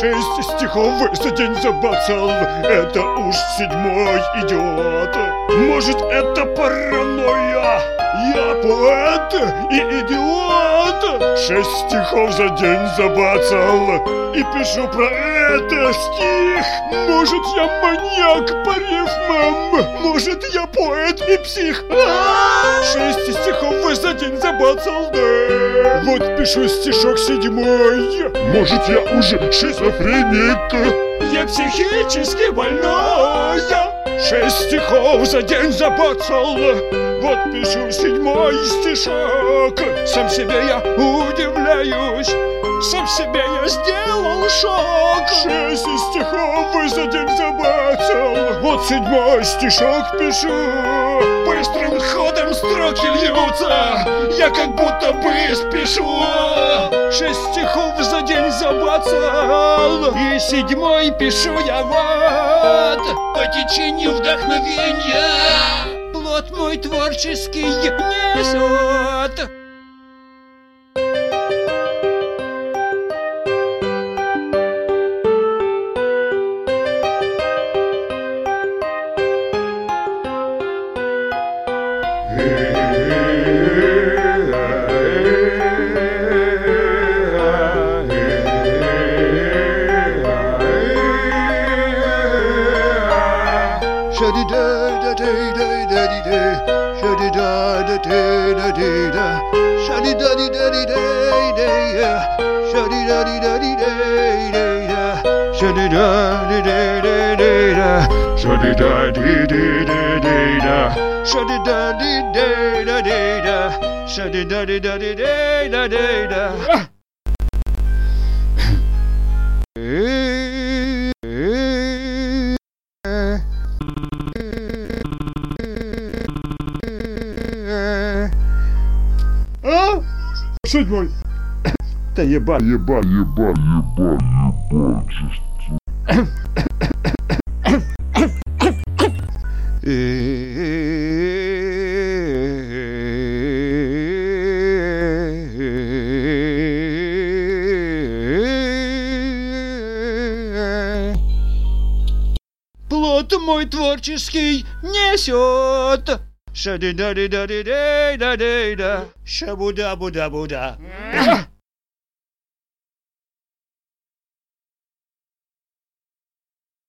Шесть стихов за день забацал, это уж седьмой идиот. Может, это паранойя? Я поэт и идиот. Шесть стихов за день забацал. И пишу про это стих. Может я маньяк по рифмам? Может я поэт и псих! Шесть стихов за день забацал, да? Вот пишу стишок седьмой. Может я уже шизофреник? Я психически больная Шесть стихов за день забацал Вот пишу седьмой стишок. Сам себе я удивляюсь. Сам себе я сделал шок. Шесть стихов за день забацал Вот седьмой стишок пишу. Быстрым ходом строки льются. Я как будто бы спешу. Шесть стихов за день забацал И седьмой пишу я вот. По течению вдохновения. Плод мой творческий несет Shadi da da da da da di da Shadi da da da da di da Shadi da di da di da da da Shadi da di da di da da da Shadi da di da da da da Shadi da di di da da da Shadi da di da da da da Shadi da di da di da da da Седьмой. Да ебать. Ебать, ебать, ебать, ебать. Плод мой творческий несет. Sha da da da da da da da da. Shabuda buda buda.